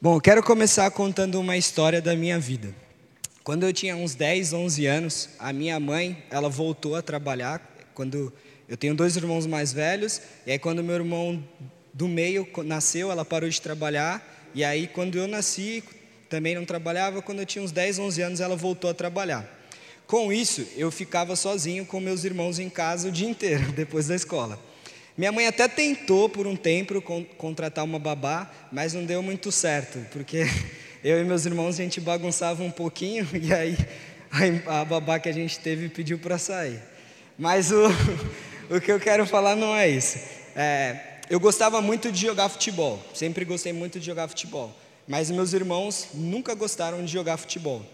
Bom, eu quero começar contando uma história da minha vida. Quando eu tinha uns 10, 11 anos, a minha mãe, ela voltou a trabalhar. Quando eu tenho dois irmãos mais velhos, e aí quando meu irmão do meio nasceu, ela parou de trabalhar. E aí quando eu nasci, também não trabalhava. Quando eu tinha uns 10, 11 anos, ela voltou a trabalhar. Com isso, eu ficava sozinho com meus irmãos em casa o dia inteiro, depois da escola. Minha mãe até tentou por um tempo contratar uma babá, mas não deu muito certo, porque eu e meus irmãos a gente bagunçava um pouquinho e aí a babá que a gente teve pediu para sair. Mas o, o que eu quero falar não é isso. É, eu gostava muito de jogar futebol, sempre gostei muito de jogar futebol, mas meus irmãos nunca gostaram de jogar futebol.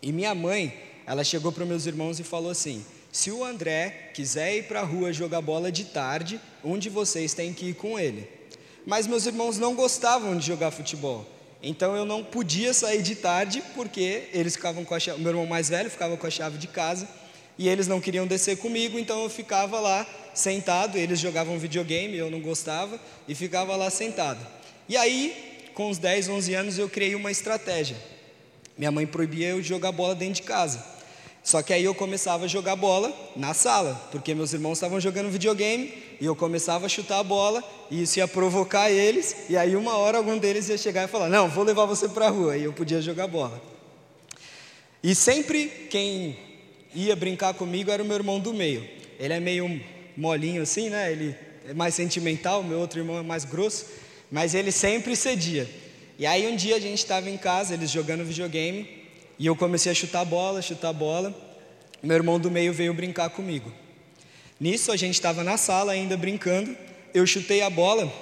E minha mãe, ela chegou para meus irmãos e falou assim: se o André quiser ir para a rua jogar bola de tarde, um de vocês tem que ir com ele. Mas meus irmãos não gostavam de jogar futebol. Então eu não podia sair de tarde porque eles ficavam com a chave, meu irmão mais velho ficava com a chave de casa e eles não queriam descer comigo, então eu ficava lá sentado, eles jogavam videogame, eu não gostava e ficava lá sentado. E aí, com uns 10, 11 anos, eu criei uma estratégia. Minha mãe proibia eu de jogar bola dentro de casa. Só que aí eu começava a jogar bola na sala, porque meus irmãos estavam jogando videogame e eu começava a chutar a bola e isso ia provocar eles. E aí uma hora algum deles ia chegar e falar: Não, vou levar você para a rua. E eu podia jogar bola. E sempre quem ia brincar comigo era o meu irmão do meio. Ele é meio molinho assim, né? Ele é mais sentimental, meu outro irmão é mais grosso, mas ele sempre cedia. E aí um dia a gente estava em casa, eles jogando videogame, e eu comecei a chutar bola, chutar bola. Meu irmão do meio veio brincar comigo. Nisso a gente estava na sala ainda brincando. Eu chutei a bola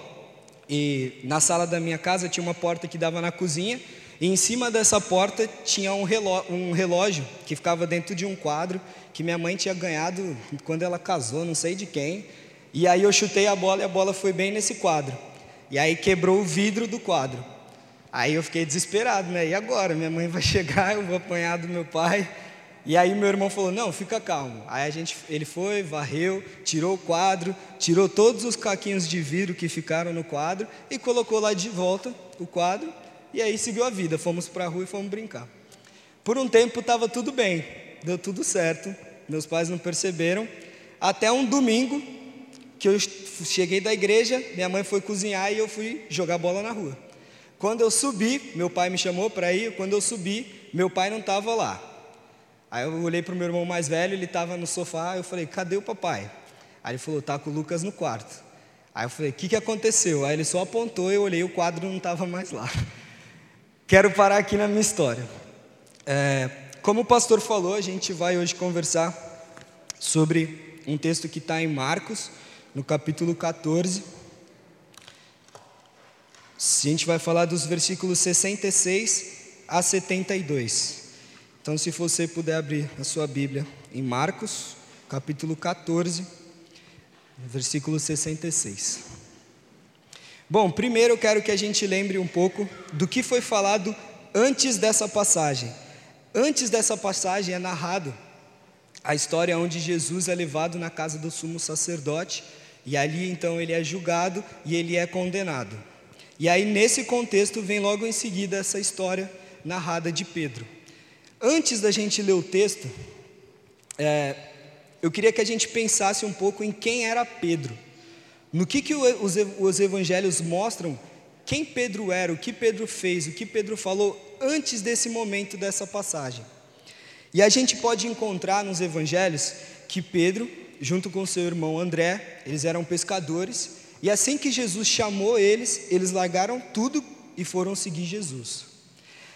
e na sala da minha casa tinha uma porta que dava na cozinha. E em cima dessa porta tinha um relógio, um relógio que ficava dentro de um quadro que minha mãe tinha ganhado quando ela casou, não sei de quem. E aí eu chutei a bola e a bola foi bem nesse quadro. E aí quebrou o vidro do quadro. Aí eu fiquei desesperado, né? E agora? Minha mãe vai chegar, eu vou apanhar do meu pai. E aí meu irmão falou: "Não, fica calmo". Aí a gente, ele foi, varreu, tirou o quadro, tirou todos os caquinhos de vidro que ficaram no quadro e colocou lá de volta o quadro. E aí seguiu a vida. Fomos para a rua e fomos brincar. Por um tempo estava tudo bem, deu tudo certo. Meus pais não perceberam. Até um domingo que eu cheguei da igreja, minha mãe foi cozinhar e eu fui jogar bola na rua. Quando eu subi, meu pai me chamou para ir. Quando eu subi, meu pai não estava lá. Aí eu olhei para o meu irmão mais velho, ele estava no sofá. Eu falei: Cadê o papai? Aí ele falou: Tá com o Lucas no quarto. Aí eu falei: O que, que aconteceu? Aí ele só apontou. Eu olhei, o quadro não estava mais lá. Quero parar aqui na minha história. É, como o pastor falou, a gente vai hoje conversar sobre um texto que está em Marcos, no capítulo 14. A gente vai falar dos versículos 66 a 72. Então, se você puder abrir a sua Bíblia em Marcos, capítulo 14, versículo 66. Bom, primeiro eu quero que a gente lembre um pouco do que foi falado antes dessa passagem. Antes dessa passagem é narrado a história onde Jesus é levado na casa do sumo sacerdote e ali então ele é julgado e ele é condenado. E aí, nesse contexto, vem logo em seguida essa história narrada de Pedro. Antes da gente ler o texto, é, eu queria que a gente pensasse um pouco em quem era Pedro. No que, que os, os evangelhos mostram quem Pedro era, o que Pedro fez, o que Pedro falou antes desse momento dessa passagem. E a gente pode encontrar nos evangelhos que Pedro, junto com seu irmão André, eles eram pescadores e assim que Jesus chamou eles, eles largaram tudo e foram seguir Jesus.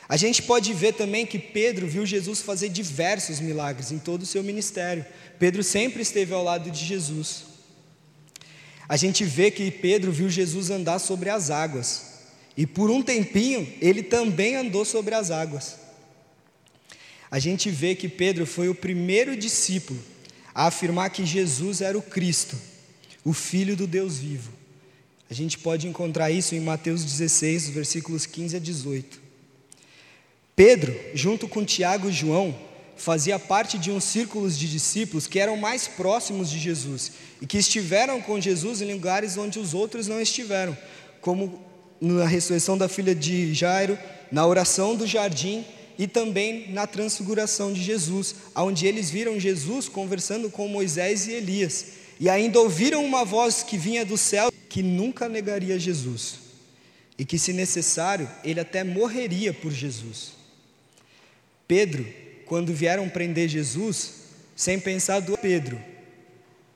A gente pode ver também que Pedro viu Jesus fazer diversos milagres em todo o seu ministério. Pedro sempre esteve ao lado de Jesus. A gente vê que Pedro viu Jesus andar sobre as águas. E por um tempinho, ele também andou sobre as águas. A gente vê que Pedro foi o primeiro discípulo a afirmar que Jesus era o Cristo, o Filho do Deus vivo. A gente pode encontrar isso em Mateus 16, versículos 15 a 18. Pedro, junto com Tiago e João, fazia parte de um círculo de discípulos que eram mais próximos de Jesus e que estiveram com Jesus em lugares onde os outros não estiveram, como na ressurreição da filha de Jairo, na oração do jardim e também na transfiguração de Jesus, onde eles viram Jesus conversando com Moisés e Elias, e ainda ouviram uma voz que vinha do céu que nunca negaria Jesus, e que, se necessário, ele até morreria por Jesus. Pedro, quando vieram prender Jesus, sem pensar do Pedro,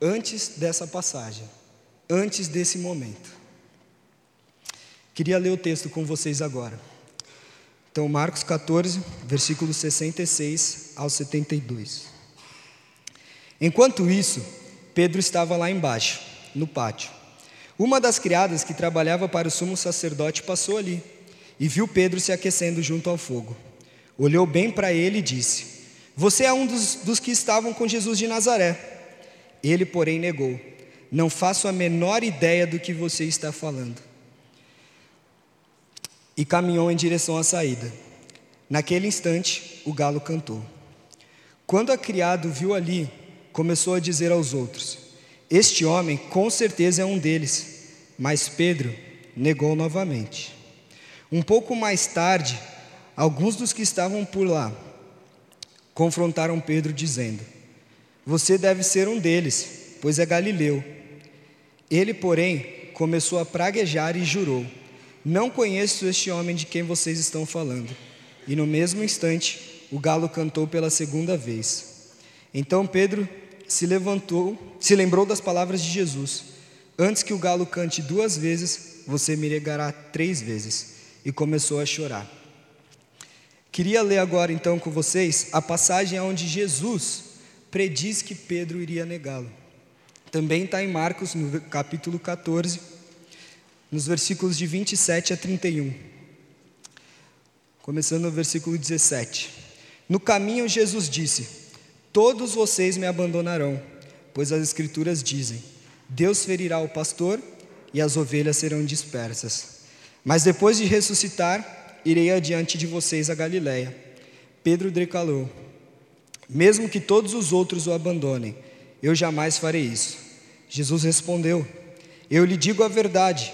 antes dessa passagem, antes desse momento. Queria ler o texto com vocês agora. Então, Marcos 14, versículos 66 ao 72. Enquanto isso, Pedro estava lá embaixo, no pátio. Uma das criadas que trabalhava para o sumo sacerdote passou ali e viu Pedro se aquecendo junto ao fogo. Olhou bem para ele e disse: Você é um dos, dos que estavam com Jesus de Nazaré. Ele, porém, negou: Não faço a menor ideia do que você está falando e caminhou em direção à saída. Naquele instante, o galo cantou. Quando a criado viu ali, começou a dizer aos outros: Este homem com certeza é um deles. Mas Pedro negou novamente. Um pouco mais tarde, alguns dos que estavam por lá confrontaram Pedro, dizendo: Você deve ser um deles, pois é galileu. Ele, porém, começou a praguejar e jurou: não conheço este homem de quem vocês estão falando. E no mesmo instante, o galo cantou pela segunda vez. Então Pedro se levantou, se lembrou das palavras de Jesus: Antes que o galo cante duas vezes, você me negará três vezes. E começou a chorar. Queria ler agora então com vocês a passagem onde Jesus prediz que Pedro iria negá-lo. Também está em Marcos, no capítulo 14 nos versículos de 27 a 31. Começando no versículo 17. No caminho, Jesus disse: Todos vocês me abandonarão, pois as Escrituras dizem: Deus ferirá o pastor e as ovelhas serão dispersas. Mas depois de ressuscitar, irei adiante de vocês a Galiléia. Pedro declarou: Mesmo que todos os outros o abandonem, eu jamais farei isso. Jesus respondeu: Eu lhe digo a verdade.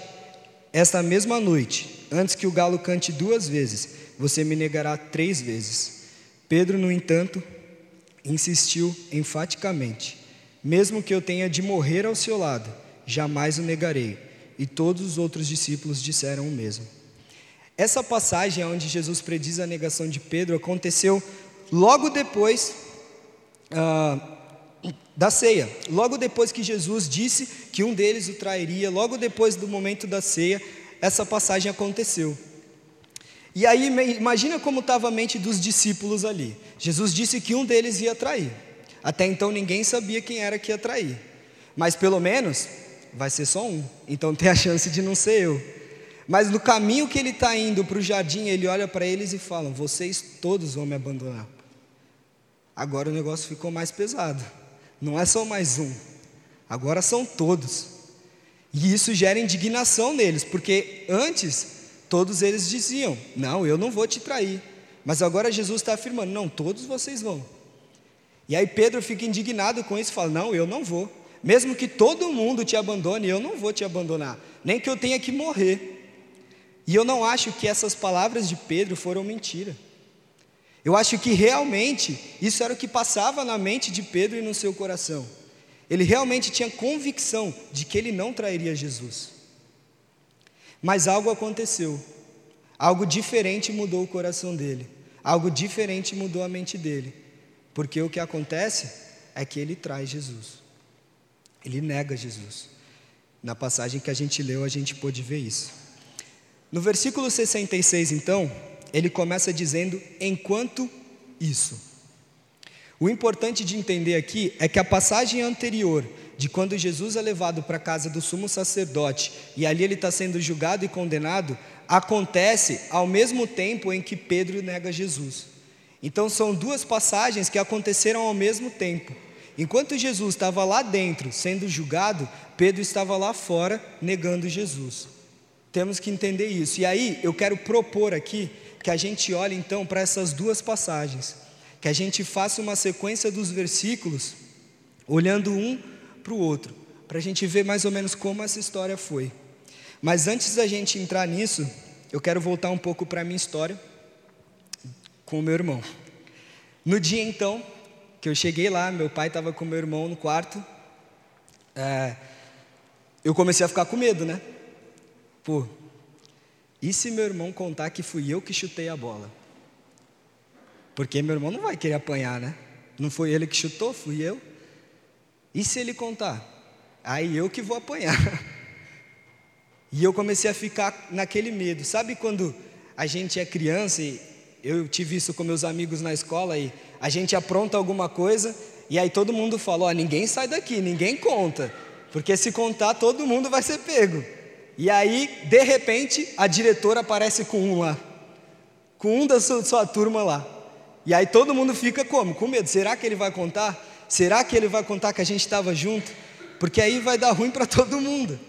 Esta mesma noite, antes que o galo cante duas vezes, você me negará três vezes. Pedro, no entanto, insistiu enfaticamente: Mesmo que eu tenha de morrer ao seu lado, jamais o negarei. E todos os outros discípulos disseram o mesmo. Essa passagem onde Jesus prediz a negação de Pedro aconteceu logo depois ah, da ceia. Logo depois que Jesus disse que um deles o trairia, logo depois do momento da ceia, essa passagem aconteceu. E aí, imagina como estava a mente dos discípulos ali. Jesus disse que um deles ia trair. Até então ninguém sabia quem era que ia trair. Mas pelo menos vai ser só um. Então tem a chance de não ser eu. Mas no caminho que ele está indo para o jardim, ele olha para eles e fala: Vocês todos vão me abandonar. Agora o negócio ficou mais pesado. Não é só mais um, agora são todos. E isso gera indignação neles, porque antes todos eles diziam: Não, eu não vou te trair. Mas agora Jesus está afirmando: Não, todos vocês vão. E aí Pedro fica indignado com isso e fala: Não, eu não vou. Mesmo que todo mundo te abandone, eu não vou te abandonar, nem que eu tenha que morrer. E eu não acho que essas palavras de Pedro foram mentira. Eu acho que realmente isso era o que passava na mente de Pedro e no seu coração. Ele realmente tinha convicção de que ele não trairia Jesus. Mas algo aconteceu. Algo diferente mudou o coração dele. Algo diferente mudou a mente dele. Porque o que acontece é que ele traz Jesus. Ele nega Jesus. Na passagem que a gente leu, a gente pôde ver isso. No versículo 66, então, ele começa dizendo: enquanto isso. O importante de entender aqui é que a passagem anterior, de quando Jesus é levado para a casa do sumo sacerdote e ali ele está sendo julgado e condenado, acontece ao mesmo tempo em que Pedro nega Jesus. Então são duas passagens que aconteceram ao mesmo tempo. Enquanto Jesus estava lá dentro sendo julgado, Pedro estava lá fora negando Jesus. Temos que entender isso. E aí eu quero propor aqui que a gente olhe então para essas duas passagens, que a gente faça uma sequência dos versículos, olhando um para o outro, para a gente ver mais ou menos como essa história foi. Mas antes da gente entrar nisso, eu quero voltar um pouco para a minha história com o meu irmão. No dia então que eu cheguei lá, meu pai estava com meu irmão no quarto, é, eu comecei a ficar com medo, né? Pô, e se meu irmão contar que fui eu que chutei a bola? Porque meu irmão não vai querer apanhar, né? Não foi ele que chutou, fui eu. E se ele contar? Aí eu que vou apanhar. E eu comecei a ficar naquele medo. Sabe quando a gente é criança e eu tive isso com meus amigos na escola e a gente apronta alguma coisa e aí todo mundo fala: ó, ninguém sai daqui, ninguém conta, porque se contar todo mundo vai ser pego. E aí, de repente, a diretora aparece com um lá, com um da sua, sua turma lá. E aí todo mundo fica como? Com medo. Será que ele vai contar? Será que ele vai contar que a gente estava junto? Porque aí vai dar ruim para todo mundo.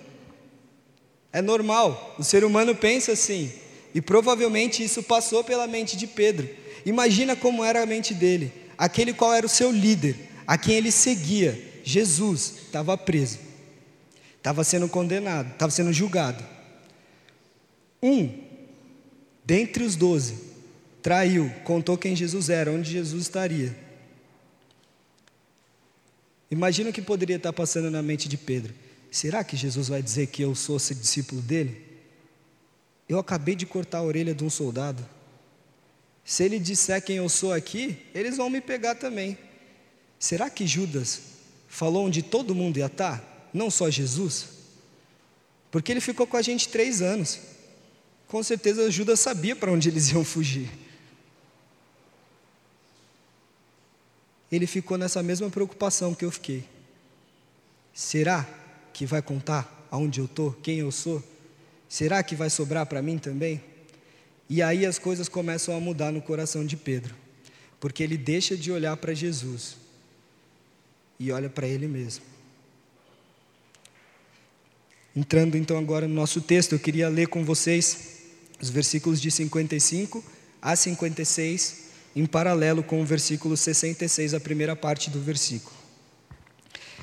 É normal, o ser humano pensa assim, e provavelmente isso passou pela mente de Pedro. Imagina como era a mente dele, aquele qual era o seu líder, a quem ele seguia, Jesus, estava preso, estava sendo condenado, estava sendo julgado. Um, dentre os doze, traiu, contou quem Jesus era, onde Jesus estaria. Imagina o que poderia estar passando na mente de Pedro. Será que Jesus vai dizer que eu sou esse discípulo dele? Eu acabei de cortar a orelha de um soldado. Se ele disser quem eu sou aqui, eles vão me pegar também. Será que Judas falou onde todo mundo ia estar? Não só Jesus? Porque ele ficou com a gente três anos. Com certeza Judas sabia para onde eles iam fugir. Ele ficou nessa mesma preocupação que eu fiquei. Será que vai contar aonde eu estou, quem eu sou? Será que vai sobrar para mim também? E aí as coisas começam a mudar no coração de Pedro, porque ele deixa de olhar para Jesus e olha para ele mesmo. Entrando então agora no nosso texto, eu queria ler com vocês os versículos de 55 a 56, em paralelo com o versículo 66, a primeira parte do versículo.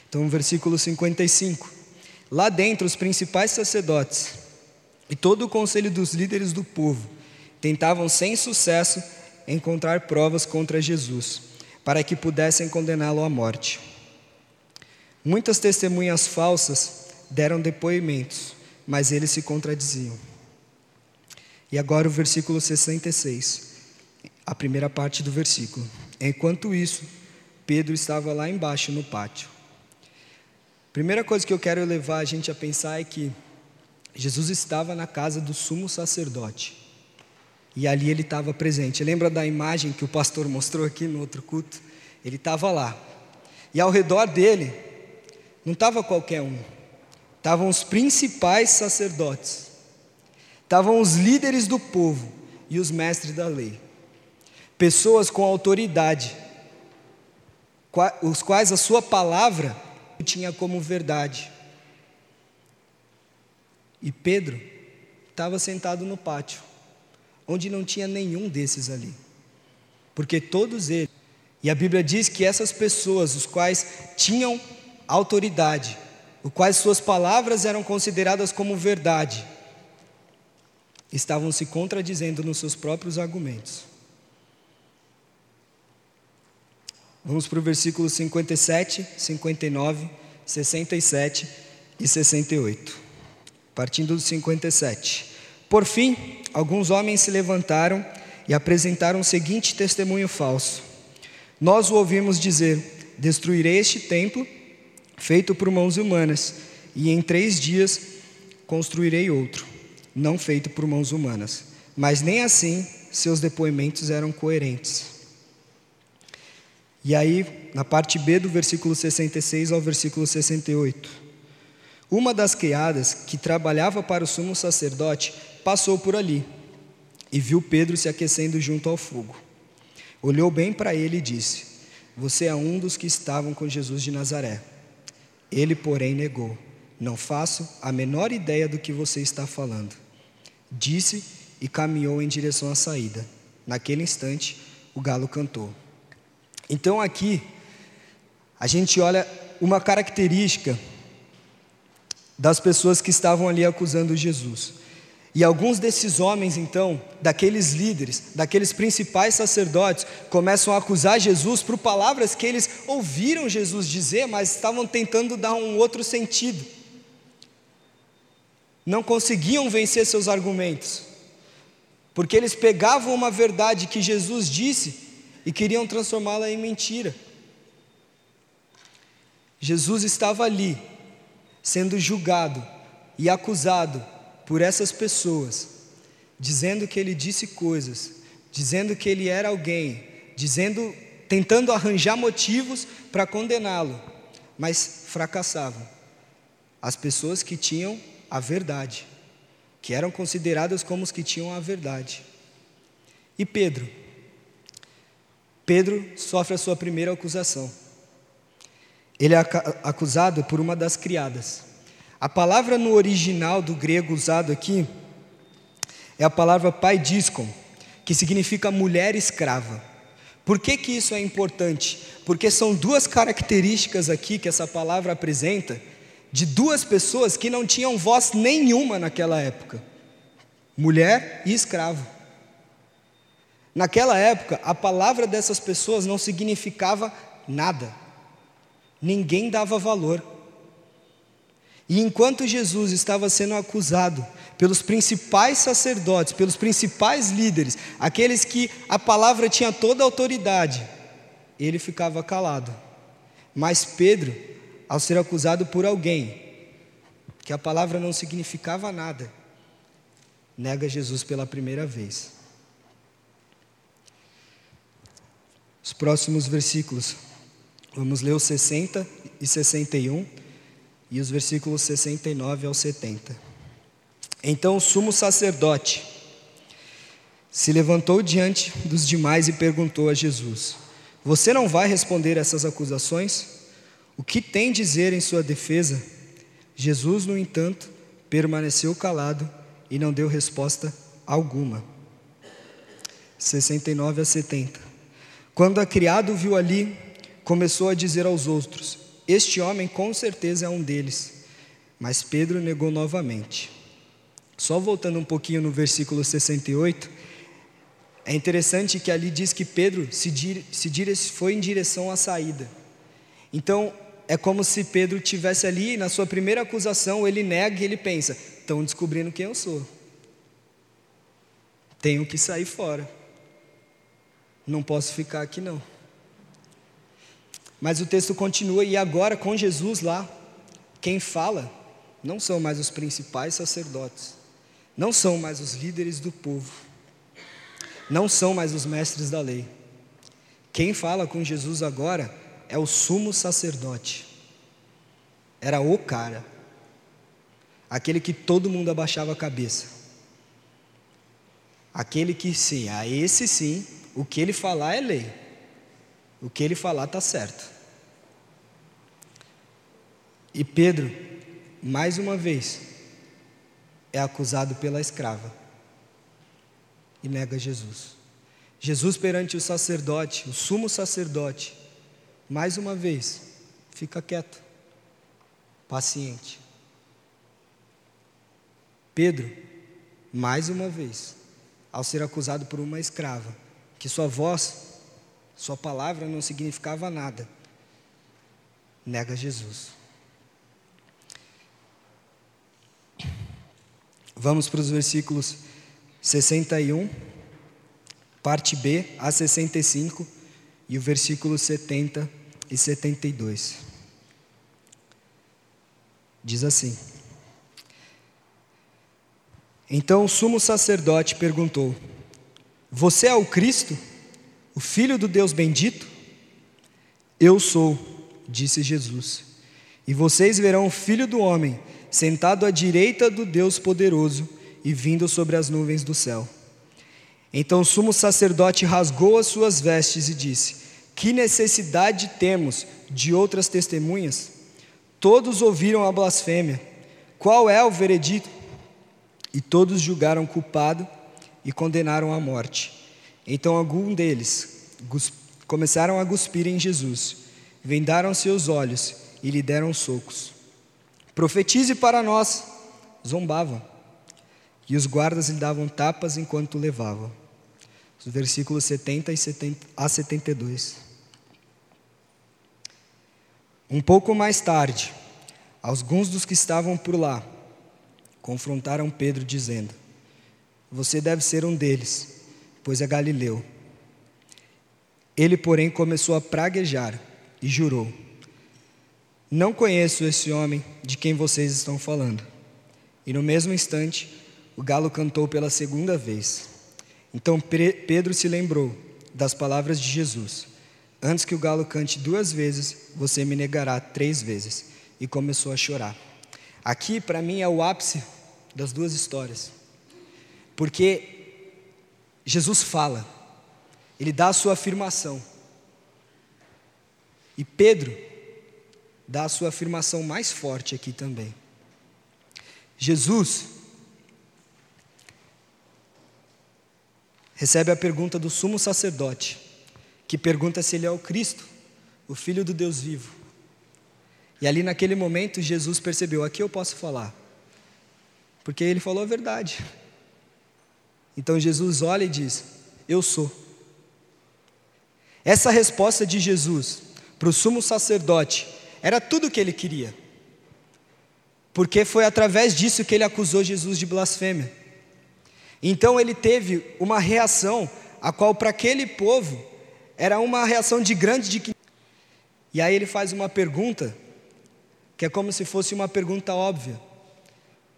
Então, versículo 55. Lá dentro, os principais sacerdotes e todo o conselho dos líderes do povo tentavam sem sucesso encontrar provas contra Jesus, para que pudessem condená-lo à morte. Muitas testemunhas falsas deram depoimentos, mas eles se contradiziam. E agora o versículo 66, a primeira parte do versículo. Enquanto isso, Pedro estava lá embaixo no pátio. Primeira coisa que eu quero levar a gente a pensar é que Jesus estava na casa do sumo sacerdote. E ali ele estava presente. Lembra da imagem que o pastor mostrou aqui no outro culto? Ele estava lá. E ao redor dele, não estava qualquer um. Estavam os principais sacerdotes. Estavam os líderes do povo e os mestres da lei. Pessoas com autoridade, os quais a sua palavra tinha como verdade. E Pedro estava sentado no pátio, onde não tinha nenhum desses ali. Porque todos eles, e a Bíblia diz que essas pessoas, os quais tinham autoridade, os quais suas palavras eram consideradas como verdade, estavam se contradizendo nos seus próprios argumentos. Vamos para o versículo 57, 59, 67 e 68. Partindo do 57. Por fim, alguns homens se levantaram e apresentaram o seguinte testemunho falso: Nós o ouvimos dizer: Destruirei este templo, feito por mãos humanas, e em três dias construirei outro, não feito por mãos humanas. Mas nem assim seus depoimentos eram coerentes. E aí, na parte B do versículo 66 ao versículo 68. Uma das criadas que trabalhava para o sumo sacerdote passou por ali e viu Pedro se aquecendo junto ao fogo. Olhou bem para ele e disse: Você é um dos que estavam com Jesus de Nazaré. Ele, porém, negou: Não faço a menor ideia do que você está falando. Disse e caminhou em direção à saída. Naquele instante, o galo cantou. Então aqui a gente olha uma característica das pessoas que estavam ali acusando Jesus. E alguns desses homens, então, daqueles líderes, daqueles principais sacerdotes, começam a acusar Jesus por palavras que eles ouviram Jesus dizer, mas estavam tentando dar um outro sentido. Não conseguiam vencer seus argumentos, porque eles pegavam uma verdade que Jesus disse e queriam transformá-la em mentira. Jesus estava ali, sendo julgado e acusado por essas pessoas, dizendo que ele disse coisas, dizendo que ele era alguém, dizendo, tentando arranjar motivos para condená-lo, mas fracassavam. As pessoas que tinham a verdade, que eram consideradas como os que tinham a verdade. E Pedro? Pedro sofre a sua primeira acusação. Ele é acusado por uma das criadas. A palavra no original do grego usado aqui é a palavra paidiskon, que significa mulher escrava. Por que, que isso é importante? Porque são duas características aqui que essa palavra apresenta de duas pessoas que não tinham voz nenhuma naquela época: mulher e escravo. Naquela época, a palavra dessas pessoas não significava nada, ninguém dava valor. E enquanto Jesus estava sendo acusado pelos principais sacerdotes, pelos principais líderes, aqueles que a palavra tinha toda a autoridade, ele ficava calado. Mas Pedro, ao ser acusado por alguém que a palavra não significava nada, nega Jesus pela primeira vez. Os próximos versículos, vamos ler os 60 e 61 e os versículos 69 ao 70. Então o sumo sacerdote se levantou diante dos demais e perguntou a Jesus: Você não vai responder essas acusações? O que tem dizer em sua defesa? Jesus, no entanto, permaneceu calado e não deu resposta alguma. 69 a 70. Quando a criado viu ali, começou a dizer aos outros: este homem com certeza é um deles. Mas Pedro negou novamente. Só voltando um pouquinho no versículo 68, é interessante que ali diz que Pedro se, dire, se foi em direção à saída. Então, é como se Pedro tivesse ali, na sua primeira acusação, ele nega e ele pensa: estão descobrindo quem eu sou. Tenho que sair fora. Não posso ficar aqui não. Mas o texto continua, e agora com Jesus lá, quem fala? Não são mais os principais sacerdotes, não são mais os líderes do povo, não são mais os mestres da lei. Quem fala com Jesus agora é o sumo sacerdote, era o cara, aquele que todo mundo abaixava a cabeça, aquele que sim, a esse sim, o que ele falar é lei, o que ele falar está certo. E Pedro, mais uma vez, é acusado pela escrava e nega Jesus. Jesus perante o sacerdote, o sumo sacerdote, mais uma vez, fica quieto, paciente. Pedro, mais uma vez, ao ser acusado por uma escrava, que sua voz, sua palavra não significava nada, nega Jesus. Vamos para os versículos 61, parte B, a 65, e o versículo 70 e 72. Diz assim: Então o sumo sacerdote perguntou: Você é o Cristo, o Filho do Deus bendito? Eu sou, disse Jesus. E vocês verão o Filho do Homem sentado à direita do Deus poderoso e vindo sobre as nuvens do céu. Então o sumo sacerdote rasgou as suas vestes e disse: Que necessidade temos de outras testemunhas? Todos ouviram a blasfêmia. Qual é o veredito? E todos julgaram culpado e condenaram à morte. Então algum deles começaram a cuspir em Jesus, vendaram seus olhos e lhe deram socos. Profetize para nós. Zombavam. E os guardas lhe davam tapas enquanto o levavam. Os versículos 70 e 70 a 72. Um pouco mais tarde, alguns dos que estavam por lá confrontaram Pedro, dizendo: Você deve ser um deles, pois é galileu. Ele, porém, começou a praguejar e jurou: Não conheço esse homem de quem vocês estão falando. E no mesmo instante, o galo cantou pela segunda vez. Então Pedro se lembrou das palavras de Jesus: Antes que o galo cante duas vezes, você me negará três vezes. E começou a chorar. Aqui, para mim, é o ápice das duas histórias. Porque Jesus fala, ele dá a sua afirmação. E Pedro dá a sua afirmação mais forte aqui também. Jesus recebe a pergunta do sumo sacerdote, que pergunta se ele é o Cristo, o Filho do Deus vivo. E ali naquele momento Jesus percebeu: aqui eu posso falar, porque ele falou a verdade. Então Jesus olha e diz: Eu sou. Essa resposta de Jesus para o sumo sacerdote era tudo o que ele queria, porque foi através disso que ele acusou Jesus de blasfêmia. Então ele teve uma reação, a qual para aquele povo era uma reação de grande dignidade. E aí ele faz uma pergunta, que é como se fosse uma pergunta óbvia.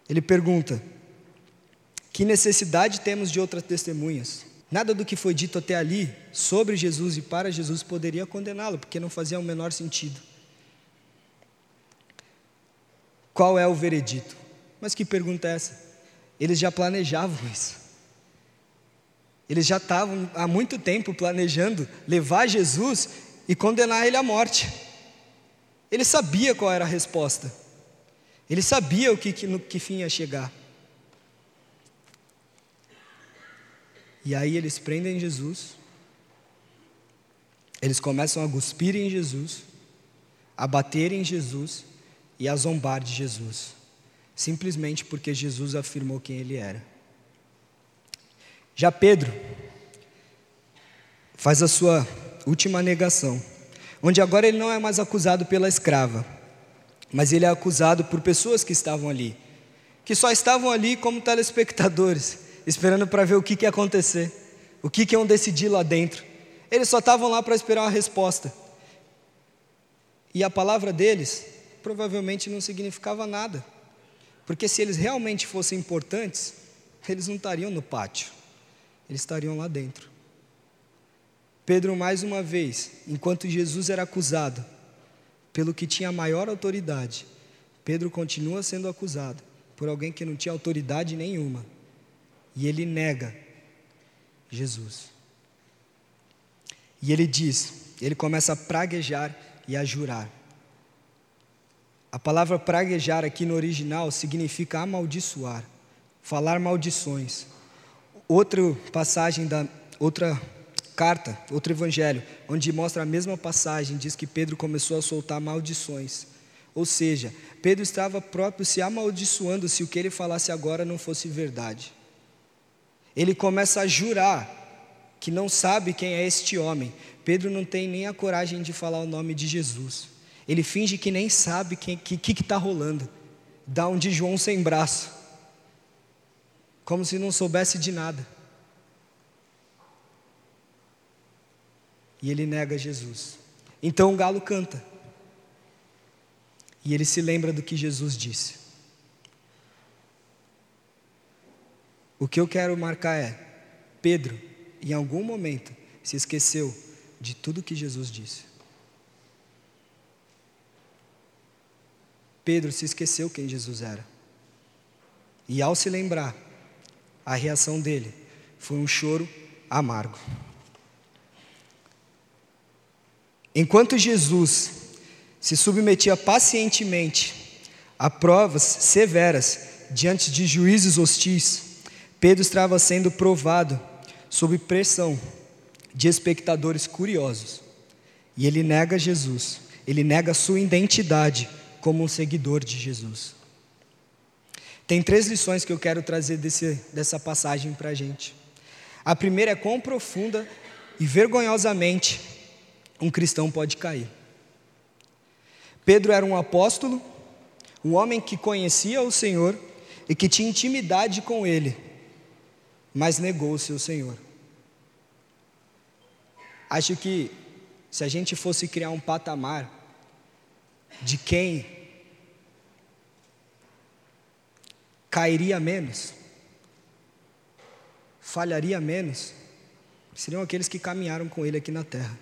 Ele pergunta: Que necessidade temos de outras testemunhas? Nada do que foi dito até ali sobre Jesus e para Jesus poderia condená-lo, porque não fazia o menor sentido. Qual é o veredito? Mas que pergunta é essa? Eles já planejavam isso. Eles já estavam há muito tempo planejando levar Jesus e condenar ele à morte. Ele sabia qual era a resposta. Ele sabia o que, que, no que fim ia chegar. E aí eles prendem Jesus, eles começam a cuspir em Jesus, a bater em Jesus e a zombar de Jesus, simplesmente porque Jesus afirmou quem ele era. Já Pedro faz a sua última negação, onde agora ele não é mais acusado pela escrava, mas ele é acusado por pessoas que estavam ali, que só estavam ali como telespectadores, esperando para ver o que, que ia acontecer, o que, que iam decidir lá dentro. Eles só estavam lá para esperar uma resposta. E a palavra deles provavelmente não significava nada, porque se eles realmente fossem importantes, eles não estariam no pátio, eles estariam lá dentro. Pedro, mais uma vez, enquanto Jesus era acusado, pelo que tinha maior autoridade, Pedro continua sendo acusado por alguém que não tinha autoridade nenhuma. E ele nega Jesus. E ele diz, ele começa a praguejar e a jurar. A palavra praguejar aqui no original significa amaldiçoar, falar maldições. Outra passagem da outra carta, outro evangelho, onde mostra a mesma passagem, diz que Pedro começou a soltar maldições. Ou seja, Pedro estava próprio se amaldiçoando se o que ele falasse agora não fosse verdade. Ele começa a jurar que não sabe quem é este homem. Pedro não tem nem a coragem de falar o nome de Jesus. Ele finge que nem sabe o que está rolando. Dá um de João sem braço. Como se não soubesse de nada. e ele nega Jesus. Então o galo canta. E ele se lembra do que Jesus disse. O que eu quero marcar é: Pedro, em algum momento, se esqueceu de tudo que Jesus disse. Pedro se esqueceu quem Jesus era. E ao se lembrar, a reação dele foi um choro amargo. Enquanto Jesus se submetia pacientemente a provas severas diante de juízes hostis, Pedro estava sendo provado sob pressão de espectadores curiosos. E ele nega Jesus, ele nega sua identidade como um seguidor de Jesus. Tem três lições que eu quero trazer desse, dessa passagem para a gente. A primeira é quão profunda e vergonhosamente um cristão pode cair. Pedro era um apóstolo, um homem que conhecia o Senhor e que tinha intimidade com ele, mas negou o seu Senhor. Acho que se a gente fosse criar um patamar de quem cairia menos, falharia menos, seriam aqueles que caminharam com ele aqui na terra.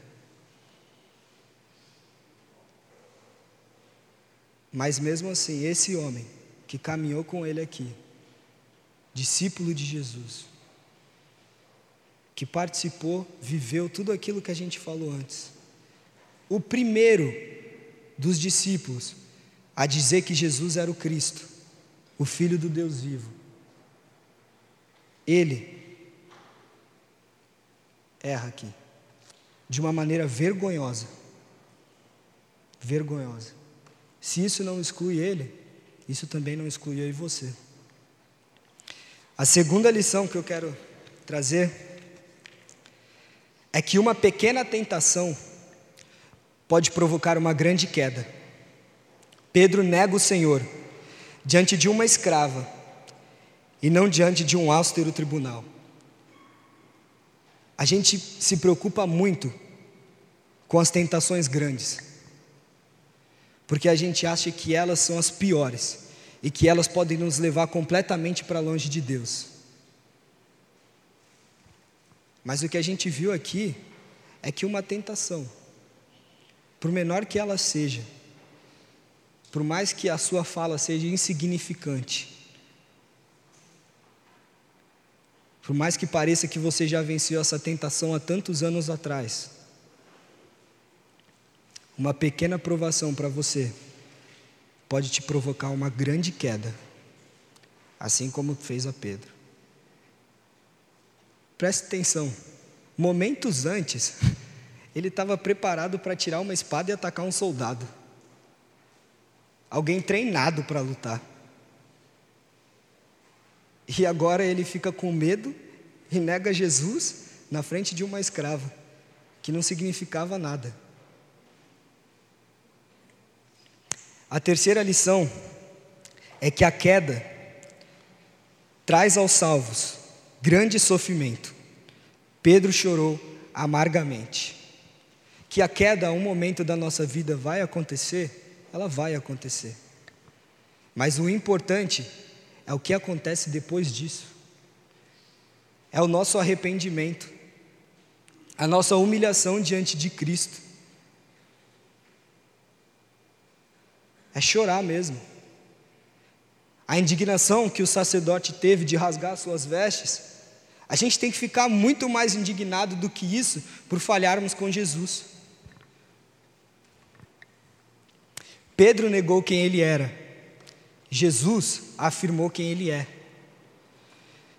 Mas mesmo assim, esse homem que caminhou com ele aqui, discípulo de Jesus, que participou, viveu tudo aquilo que a gente falou antes. O primeiro dos discípulos a dizer que Jesus era o Cristo, o Filho do Deus vivo. Ele erra aqui, de uma maneira vergonhosa. Vergonhosa. Se isso não exclui ele, isso também não exclui eu e você. A segunda lição que eu quero trazer é que uma pequena tentação pode provocar uma grande queda. Pedro nega o Senhor diante de uma escrava e não diante de um austero tribunal. A gente se preocupa muito com as tentações grandes porque a gente acha que elas são as piores e que elas podem nos levar completamente para longe de Deus. Mas o que a gente viu aqui é que uma tentação, por menor que ela seja, por mais que a sua fala seja insignificante, por mais que pareça que você já venceu essa tentação há tantos anos atrás, uma pequena provação para você pode te provocar uma grande queda, assim como fez a Pedro. Preste atenção, momentos antes, ele estava preparado para tirar uma espada e atacar um soldado. Alguém treinado para lutar. E agora ele fica com medo e nega Jesus na frente de uma escrava, que não significava nada. A terceira lição é que a queda traz aos salvos grande sofrimento. Pedro chorou amargamente. Que a queda, a um momento da nossa vida, vai acontecer, ela vai acontecer. Mas o importante é o que acontece depois disso. É o nosso arrependimento, a nossa humilhação diante de Cristo. É chorar mesmo. A indignação que o sacerdote teve de rasgar suas vestes, a gente tem que ficar muito mais indignado do que isso por falharmos com Jesus. Pedro negou quem ele era, Jesus afirmou quem ele é.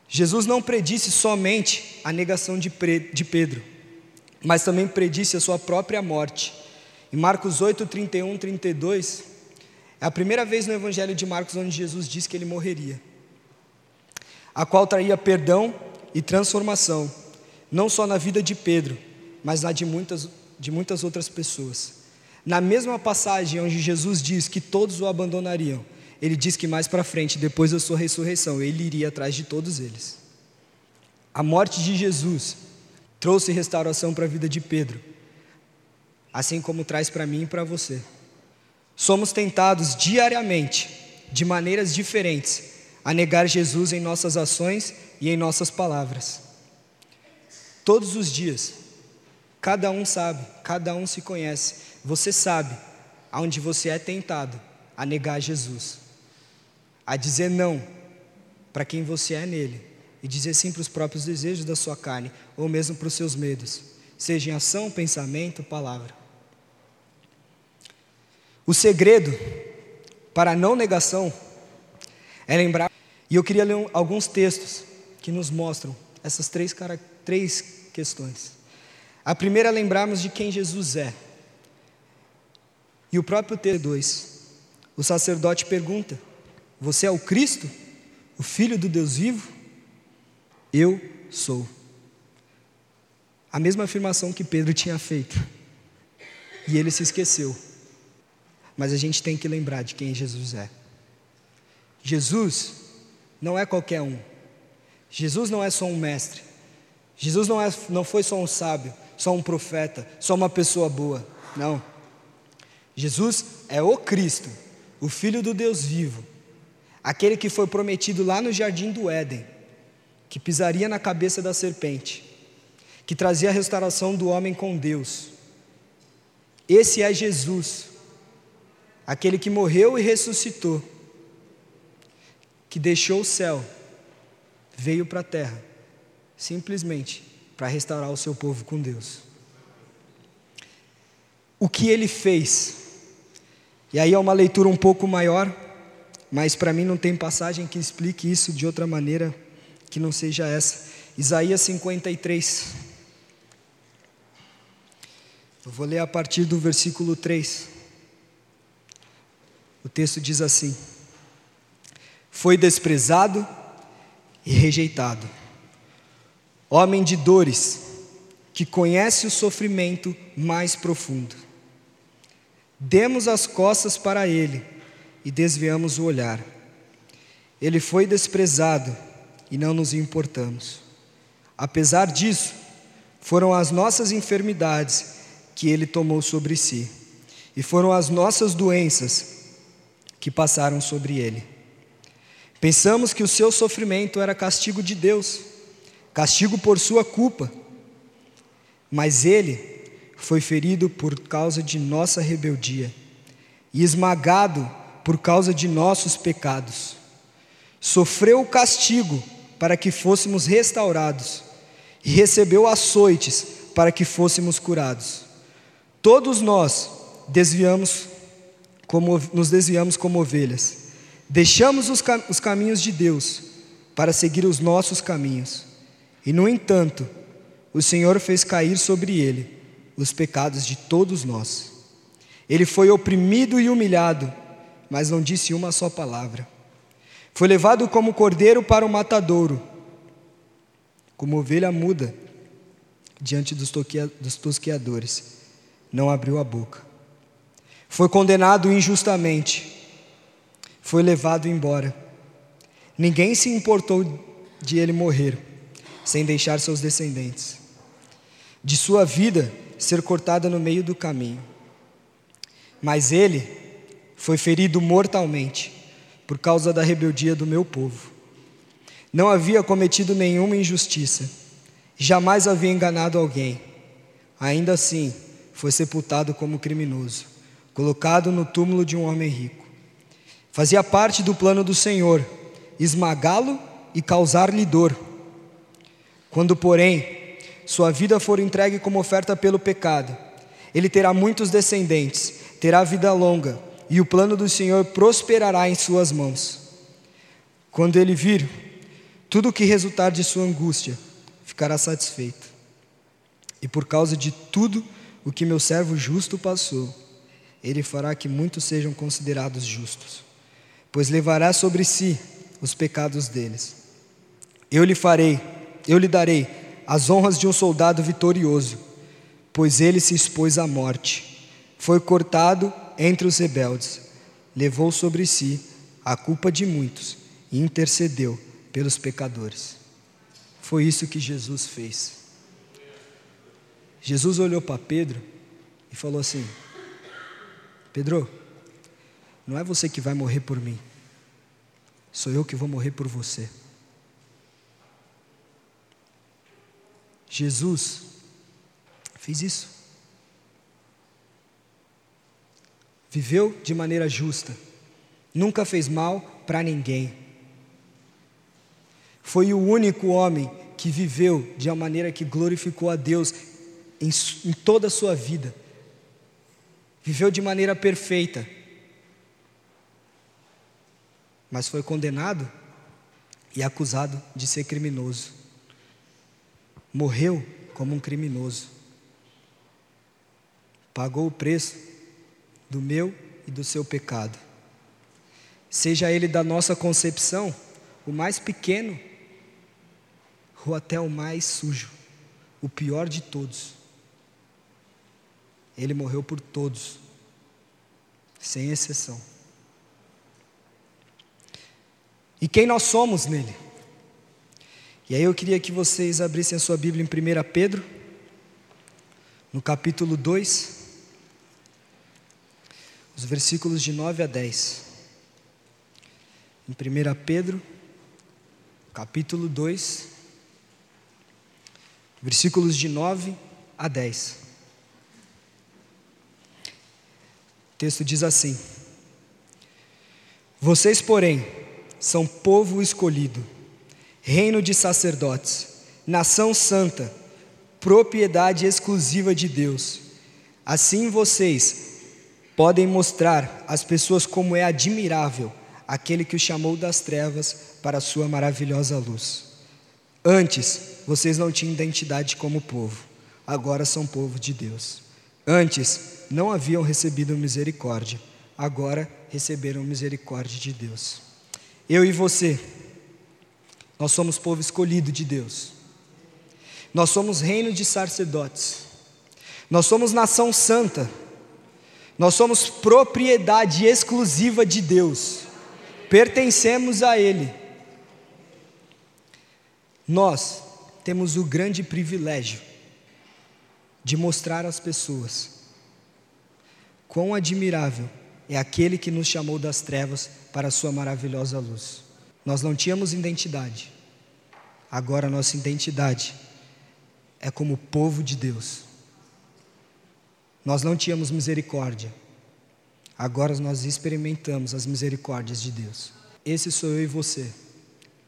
Jesus não predisse somente a negação de Pedro, mas também predisse a sua própria morte. Em Marcos 8, 31, 32, é a primeira vez no Evangelho de Marcos onde Jesus diz que ele morreria, a qual traria perdão e transformação, não só na vida de Pedro, mas na de muitas, de muitas outras pessoas. Na mesma passagem onde Jesus diz que todos o abandonariam, ele diz que mais para frente, depois da sua ressurreição, ele iria atrás de todos eles. A morte de Jesus trouxe restauração para a vida de Pedro, assim como traz para mim e para você. Somos tentados diariamente, de maneiras diferentes, a negar Jesus em nossas ações e em nossas palavras. Todos os dias, cada um sabe, cada um se conhece. Você sabe aonde você é tentado a negar Jesus, a dizer não para quem você é nele e dizer sim para os próprios desejos da sua carne ou mesmo para os seus medos, seja em ação, pensamento, palavra. O segredo para a não negação é lembrar. E eu queria ler alguns textos que nos mostram essas três, três questões. A primeira é lembrarmos de quem Jesus é. E o próprio texto 2, o sacerdote pergunta: Você é o Cristo, o Filho do Deus vivo? Eu sou. A mesma afirmação que Pedro tinha feito. E ele se esqueceu. Mas a gente tem que lembrar de quem Jesus é. Jesus não é qualquer um. Jesus não é só um mestre. Jesus não, é, não foi só um sábio, só um profeta, só uma pessoa boa. Não. Jesus é o Cristo, o Filho do Deus vivo, aquele que foi prometido lá no jardim do Éden, que pisaria na cabeça da serpente, que trazia a restauração do homem com Deus. Esse é Jesus, aquele que morreu e ressuscitou, que deixou o céu, veio para a terra, simplesmente para restaurar o seu povo com Deus. O que ele fez e aí é uma leitura um pouco maior, mas para mim não tem passagem que explique isso de outra maneira que não seja essa. Isaías 53. Eu vou ler a partir do versículo 3. O texto diz assim: Foi desprezado e rejeitado, homem de dores, que conhece o sofrimento mais profundo Demos as costas para ele e desviamos o olhar. Ele foi desprezado e não nos importamos. Apesar disso, foram as nossas enfermidades que ele tomou sobre si, e foram as nossas doenças que passaram sobre ele. Pensamos que o seu sofrimento era castigo de Deus, castigo por sua culpa, mas ele foi ferido por causa de nossa rebeldia e esmagado por causa de nossos pecados. Sofreu o castigo para que fôssemos restaurados e recebeu açoites para que fôssemos curados. Todos nós desviamos como, nos desviamos como ovelhas. Deixamos os, cam os caminhos de Deus para seguir os nossos caminhos. E, no entanto, o Senhor fez cair sobre ele os pecados de todos nós. Ele foi oprimido e humilhado, mas não disse uma só palavra. Foi levado como cordeiro para o matadouro, como ovelha muda diante dos, tosqueadores, não abriu a boca. Foi condenado injustamente, foi levado embora. Ninguém se importou de ele morrer, sem deixar seus descendentes. De sua vida, ser cortada no meio do caminho. Mas ele foi ferido mortalmente por causa da rebeldia do meu povo. Não havia cometido nenhuma injustiça, jamais havia enganado alguém. Ainda assim, foi sepultado como criminoso, colocado no túmulo de um homem rico. Fazia parte do plano do Senhor esmagá-lo e causar-lhe dor. Quando, porém, sua vida for entregue como oferta pelo pecado, ele terá muitos descendentes, terá vida longa, e o plano do Senhor prosperará em suas mãos. Quando ele vir, tudo o que resultar de sua angústia ficará satisfeito. E por causa de tudo o que meu servo justo passou, ele fará que muitos sejam considerados justos, pois levará sobre si os pecados deles. Eu lhe farei, eu lhe darei as honras de um soldado vitorioso, pois ele se expôs à morte. Foi cortado entre os rebeldes, levou sobre si a culpa de muitos e intercedeu pelos pecadores. Foi isso que Jesus fez. Jesus olhou para Pedro e falou assim: Pedro, não é você que vai morrer por mim, sou eu que vou morrer por você. Jesus fez isso. Viveu de maneira justa, nunca fez mal para ninguém. Foi o único homem que viveu de uma maneira que glorificou a Deus em, em toda a sua vida. Viveu de maneira perfeita, mas foi condenado e acusado de ser criminoso morreu como um criminoso. Pagou o preço do meu e do seu pecado. seja ele da nossa concepção, o mais pequeno ou até o mais sujo, o pior de todos. Ele morreu por todos, sem exceção. E quem nós somos nele? E aí eu queria que vocês abrissem a sua Bíblia em 1 Pedro, no capítulo 2, os versículos de 9 a 10. Em 1 Pedro, capítulo 2, versículos de 9 a 10. O texto diz assim: Vocês, porém, são povo escolhido, reino de sacerdotes, nação santa, propriedade exclusiva de Deus. Assim vocês podem mostrar às pessoas como é admirável aquele que o chamou das trevas para a sua maravilhosa luz. Antes, vocês não tinham identidade como povo, agora são povo de Deus. Antes, não haviam recebido misericórdia, agora receberam misericórdia de Deus. Eu e você, nós somos povo escolhido de Deus. Nós somos reino de sacerdotes. Nós somos nação santa. Nós somos propriedade exclusiva de Deus. Pertencemos a Ele. Nós temos o grande privilégio de mostrar às pessoas quão admirável é aquele que nos chamou das trevas para a sua maravilhosa luz. Nós não tínhamos identidade, agora nossa identidade é como povo de Deus. Nós não tínhamos misericórdia, agora nós experimentamos as misericórdias de Deus. Esse sou eu e você,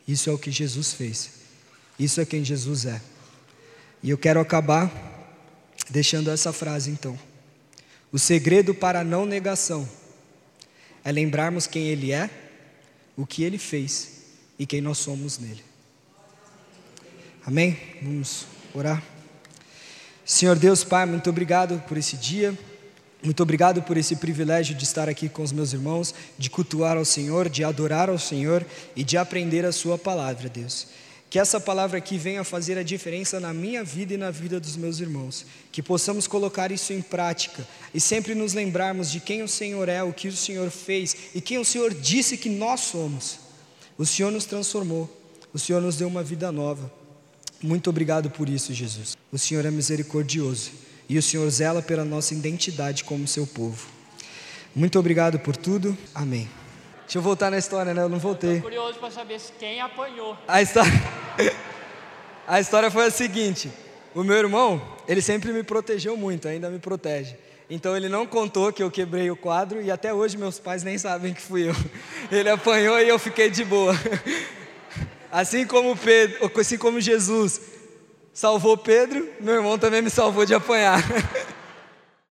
isso é o que Jesus fez, isso é quem Jesus é. E eu quero acabar deixando essa frase então. O segredo para a não negação é lembrarmos quem Ele é, o que Ele fez e quem nós somos nele. Amém? Vamos orar. Senhor Deus, Pai, muito obrigado por esse dia. Muito obrigado por esse privilégio de estar aqui com os meus irmãos, de cultuar ao Senhor, de adorar ao Senhor e de aprender a Sua palavra, Deus. Que essa palavra aqui venha fazer a diferença na minha vida e na vida dos meus irmãos. Que possamos colocar isso em prática e sempre nos lembrarmos de quem o Senhor é, o que o Senhor fez e quem o Senhor disse que nós somos. O Senhor nos transformou, o Senhor nos deu uma vida nova. Muito obrigado por isso, Jesus. O Senhor é misericordioso e o Senhor zela pela nossa identidade como seu povo. Muito obrigado por tudo. Amém. Deixa eu voltar na história, né? Eu não voltei. Tô curioso para saber quem apanhou. A história... a história foi a seguinte: o meu irmão, ele sempre me protegeu muito, ainda me protege. Então ele não contou que eu quebrei o quadro e até hoje meus pais nem sabem que fui eu. Ele apanhou e eu fiquei de boa. Assim como Pedro, assim como Jesus salvou Pedro, meu irmão também me salvou de apanhar.